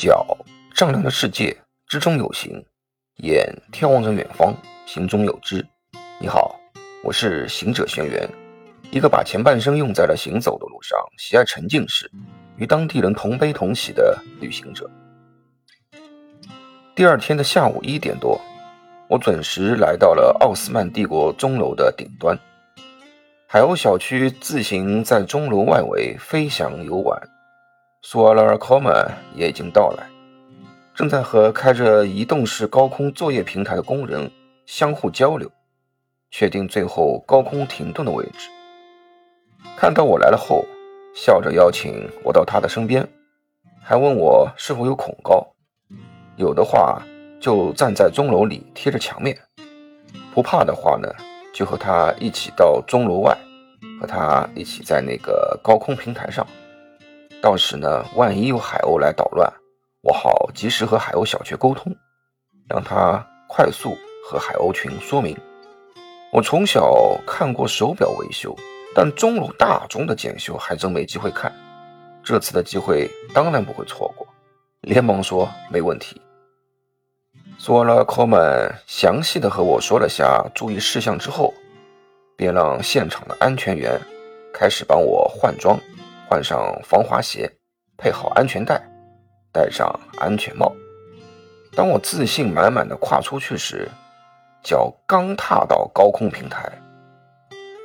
脚丈量着世界，之中有形；眼眺望着远方，行中有知。你好，我是行者轩辕，一个把前半生用在了行走的路上，喜爱沉浸式，与当地人同悲同喜的旅行者。第二天的下午一点多，我准时来到了奥斯曼帝国钟楼的顶端。海鸥小区自行在钟楼外围飞翔游玩。苏阿拉尔科曼也已经到来，正在和开着移动式高空作业平台的工人相互交流，确定最后高空停顿的位置。看到我来了后，笑着邀请我到他的身边，还问我是否有恐高，有的话就站在钟楼里贴着墙面，不怕的话呢，就和他一起到钟楼外，和他一起在那个高空平台上。到时呢，万一有海鸥来捣乱，我好及时和海鸥小区沟通，让他快速和海鸥群说明。我从小看过手表维修，但钟楼大钟的检修还真没机会看。这次的机会当然不会错过，连忙说没问题。索拉科曼详细的和我说了下注意事项之后，便让现场的安全员开始帮我换装。换上防滑鞋，配好安全带，戴上安全帽。当我自信满满的跨出去时，脚刚踏到高空平台，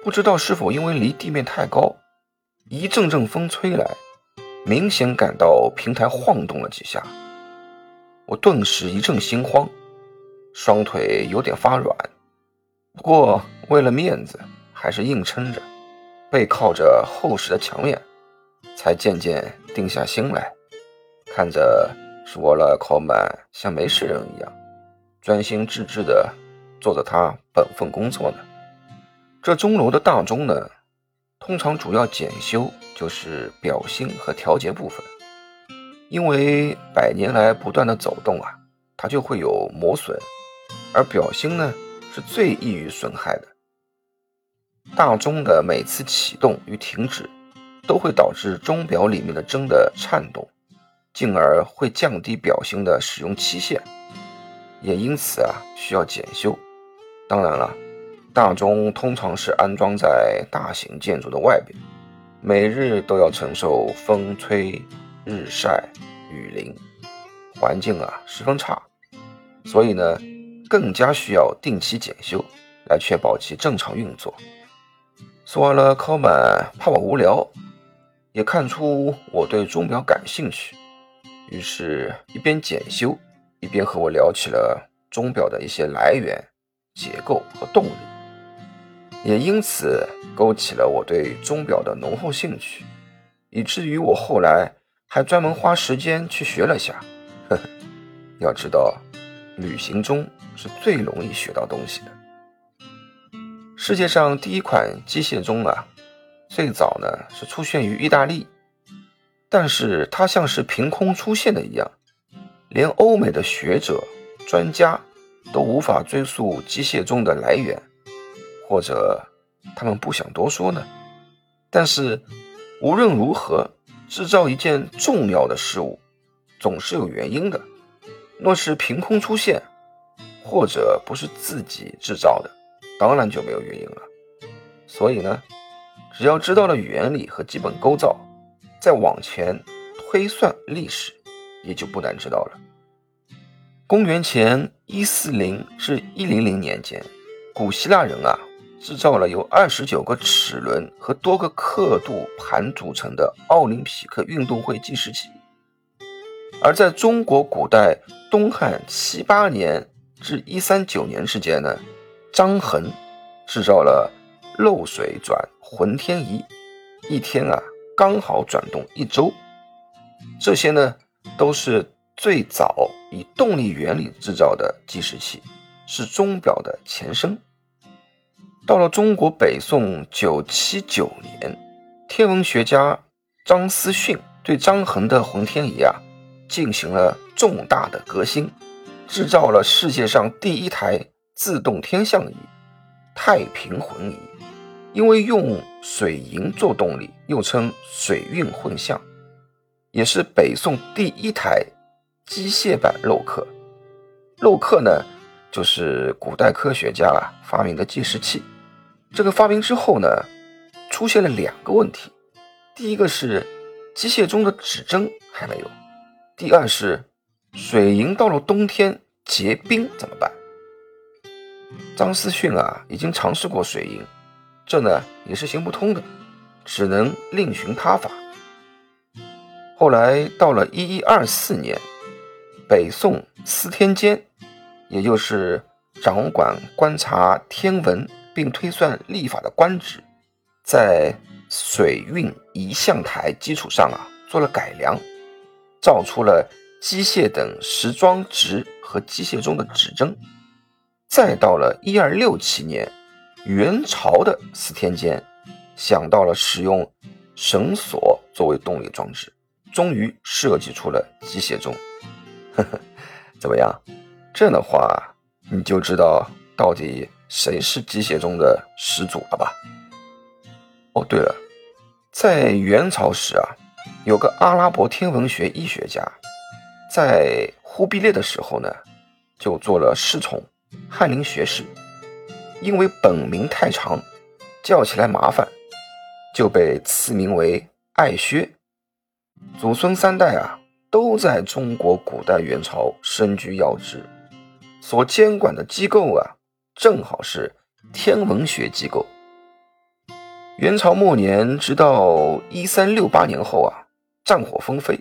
不知道是否因为离地面太高，一阵阵风吹来，明显感到平台晃动了几下。我顿时一阵心慌，双腿有点发软。不过为了面子，还是硬撑着，背靠着厚实的墙面。才渐渐定下心来，看着舒沃勒考曼像没事人一样，专心致志地做着他本分工作呢。这钟楼的大钟呢，通常主要检修就是表芯和调节部分，因为百年来不断的走动啊，它就会有磨损，而表芯呢是最易于损害的。大钟的每次启动与停止。都会导致钟表里面的针的颤动，进而会降低表芯的使用期限，也因此啊需要检修。当然了，大钟通常是安装在大型建筑的外边，每日都要承受风吹日晒雨淋，环境啊十分差，所以呢更加需要定期检修，来确保其正常运作。说完了，考满怕我无聊。也看出我对钟表感兴趣，于是，一边检修，一边和我聊起了钟表的一些来源、结构和动力，也因此勾起了我对钟表的浓厚兴趣，以至于我后来还专门花时间去学了下。呵呵，要知道，旅行中是最容易学到东西的。世界上第一款机械钟啊！最早呢是出现于意大利，但是它像是凭空出现的一样，连欧美的学者专家都无法追溯机械钟的来源，或者他们不想多说呢。但是无论如何，制造一件重要的事物总是有原因的。若是凭空出现，或者不是自己制造的，当然就没有原因了。所以呢。只要知道了原理和基本构造，再往前推算历史，也就不难知道了。公元前一四零至一零零年间，古希腊人啊制造了由二十九个齿轮和多个刻度盘组成的奥林匹克运动会计时器。而在中国古代东汉七八年至一三九年之间呢，张衡制造了漏水转。浑天仪，一天啊刚好转动一周。这些呢都是最早以动力原理制造的计时器，是钟表的前身。到了中国北宋九七九年，天文学家张思训对张衡的浑天仪啊进行了重大的革新，制造了世界上第一台自动天象仪——太平浑仪。因为用水银做动力，又称水运混象，也是北宋第一台机械版镂刻。镂刻呢，就是古代科学家啊发明的计时器。这个发明之后呢，出现了两个问题。第一个是机械中的指针还没有；第二是水银到了冬天结冰怎么办？张思训啊，已经尝试过水银，这呢也是行不通的，只能另寻他法。后来到了一一二四年，北宋司天监，也就是掌管观察天文并推算历法的官职，在水运仪象台基础上啊做了改良，造出了机械等时装值和机械中的指针。再到了一二六七年，元朝的司天监想到了使用绳索作为动力装置，终于设计出了机械钟。呵呵，怎么样？这样的话，你就知道到底谁是机械钟的始祖了吧？哦，对了，在元朝时啊，有个阿拉伯天文学医学家，在忽必烈的时候呢，就做了侍从。翰林学士，因为本名太长，叫起来麻烦，就被赐名为艾薛。祖孙三代啊，都在中国古代元朝身居要职，所监管的机构啊，正好是天文学机构。元朝末年，直到一三六八年后啊，战火纷飞。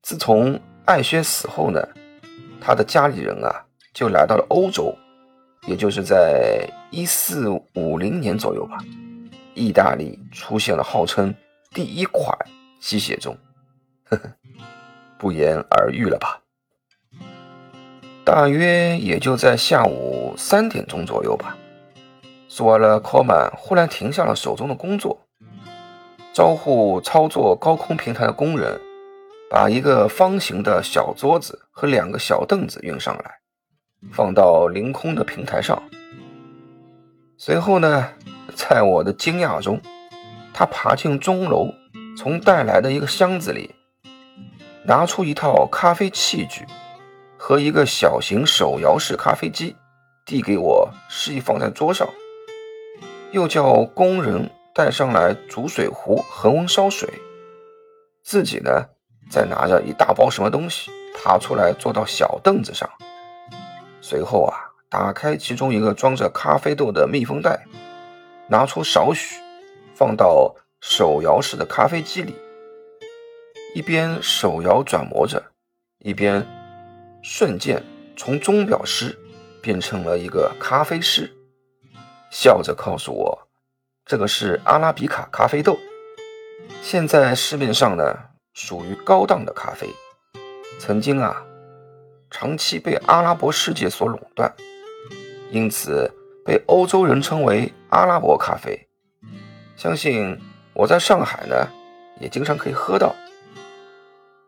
自从艾薛死后呢，他的家里人啊。就来到了欧洲，也就是在一四五零年左右吧。意大利出现了号称第一款机械钟，呵呵，不言而喻了吧？大约也就在下午三点钟左右吧。苏瓦勒科曼忽然停下了手中的工作，招呼操作高空平台的工人，把一个方形的小桌子和两个小凳子运上来。放到凌空的平台上。随后呢，在我的惊讶中，他爬进钟楼，从带来的一个箱子里拿出一套咖啡器具和一个小型手摇式咖啡机，递给我，示意放在桌上。又叫工人带上来煮水壶，恒温烧水。自己呢，再拿着一大包什么东西爬出来，坐到小凳子上。随后啊，打开其中一个装着咖啡豆的密封袋，拿出少许，放到手摇式的咖啡机里，一边手摇转磨着，一边瞬间从钟表师变成了一个咖啡师，笑着告诉我，这个是阿拉比卡咖啡豆，现在市面上呢属于高档的咖啡，曾经啊。长期被阿拉伯世界所垄断，因此被欧洲人称为阿拉伯咖啡。相信我在上海呢，也经常可以喝到。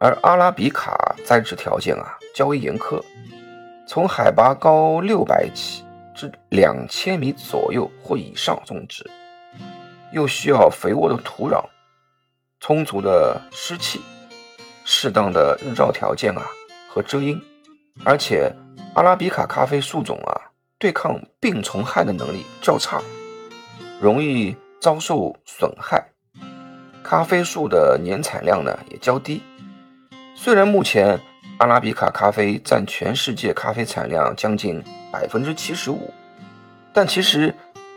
而阿拉比卡栽植条件啊较为严苛，从海拔高六百起至两千米左右或以上种植，又需要肥沃的土壤、充足的湿气、适当的日照条件啊和遮阴。而且，阿拉比卡咖啡树种啊，对抗病虫害的能力较差，容易遭受损害。咖啡树的年产量呢也较低。虽然目前阿拉比卡咖啡占全世界咖啡产量将近百分之七十五，但其实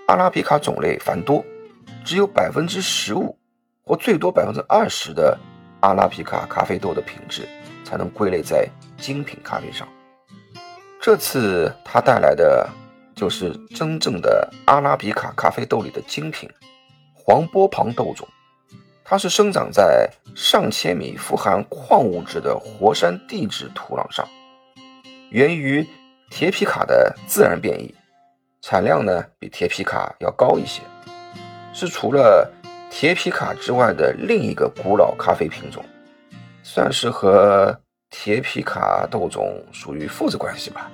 阿拉比卡种类繁多，只有百分之十五或最多百分之二十的阿拉比卡咖啡豆的品质才能归类在。精品咖啡上，这次他带来的就是真正的阿拉比卡咖啡豆里的精品黄波旁豆种。它是生长在上千米富含矿物质的活山地质土壤上，源于铁皮卡的自然变异，产量呢比铁皮卡要高一些，是除了铁皮卡之外的另一个古老咖啡品种，算是和。铁皮卡豆种属于父子关系吧？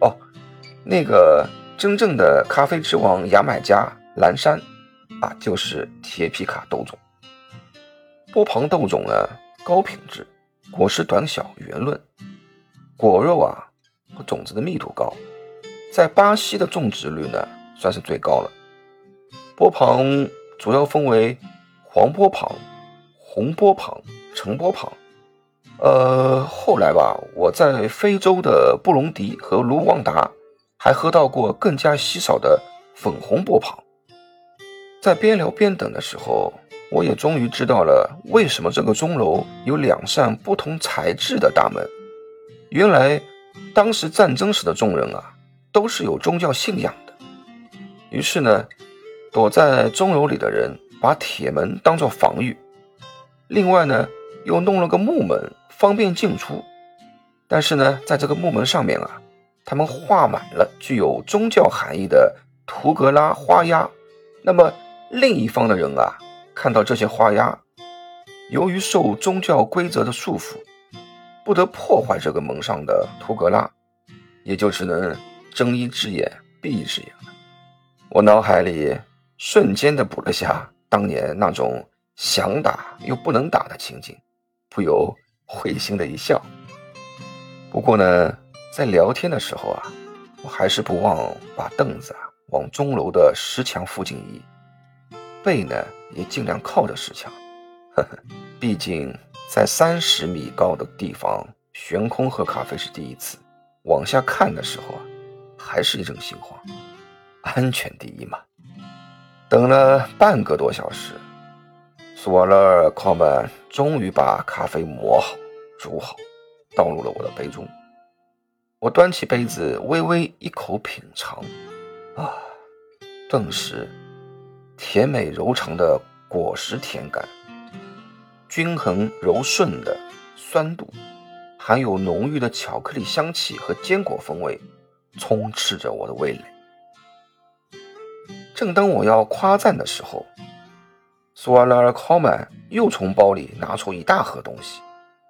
哦，那个真正的咖啡之王牙买加蓝山啊，就是铁皮卡豆种。波旁豆种呢高品质，果实短小圆润，果肉啊和种子的密度高，在巴西的种植率呢算是最高了。波旁主要分为黄波旁、红波旁、橙波旁。呃，后来吧，我在非洲的布隆迪和卢旺达还喝到过更加稀少的粉红波旁。在边聊边等的时候，我也终于知道了为什么这个钟楼有两扇不同材质的大门。原来，当时战争时的众人啊，都是有宗教信仰的。于是呢，躲在钟楼里的人把铁门当做防御，另外呢，又弄了个木门。方便进出，但是呢，在这个木门上面啊，他们画满了具有宗教含义的图格拉花押。那么另一方的人啊，看到这些花押，由于受宗教规则的束缚，不得破坏这个门上的图格拉，也就只能睁一只眼闭一只眼了。我脑海里瞬间的补了下当年那种想打又不能打的情景，不由。会心的一笑。不过呢，在聊天的时候啊，我还是不忘把凳子啊往钟楼的石墙附近移，背呢也尽量靠着石墙。呵呵，毕竟在三十米高的地方悬空喝咖啡是第一次，往下看的时候啊，还是一阵心慌。安全第一嘛。等了半个多小时，索勒尔考曼终于把咖啡磨好。煮好，倒入了我的杯中。我端起杯子，微微一口品尝，啊，顿时甜美柔长的果实甜感，均衡柔顺的酸度，含有浓郁的巧克力香气和坚果风味，充斥着我的味蕾。正当我要夸赞的时候，苏瓦拉尔考曼又从包里拿出一大盒东西。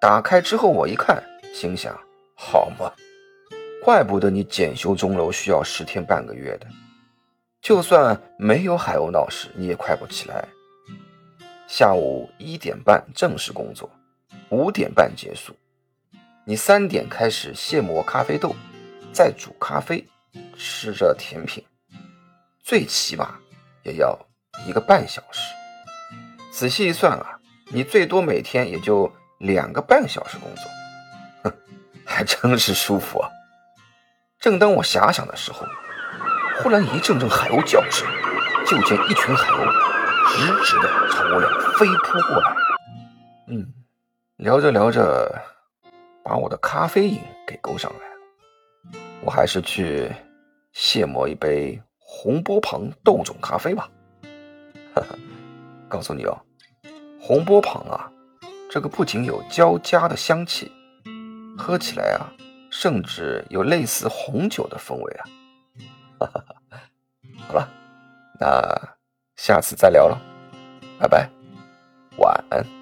打开之后，我一看，心想：好嘛，怪不得你检修钟楼需要十天半个月的。就算没有海鸥闹事，你也快不起来。下午一点半正式工作，五点半结束。你三点开始现磨咖啡豆，再煮咖啡，吃着甜品，最起码也要一个半小时。仔细一算啊，你最多每天也就。两个半小时工作，哼，还真是舒服啊！正当我遐想的时候，忽然一阵阵海鸥叫声，就见一群海鸥直直的朝我俩飞扑过来。嗯，聊着聊着，把我的咖啡瘾给勾上来了。我还是去现磨一杯红波旁豆种咖啡吧。哈哈，告诉你哦，红波旁啊。这个不仅有焦加的香气，喝起来啊，甚至有类似红酒的风味啊！哈哈。好了，那下次再聊了，拜拜，晚安。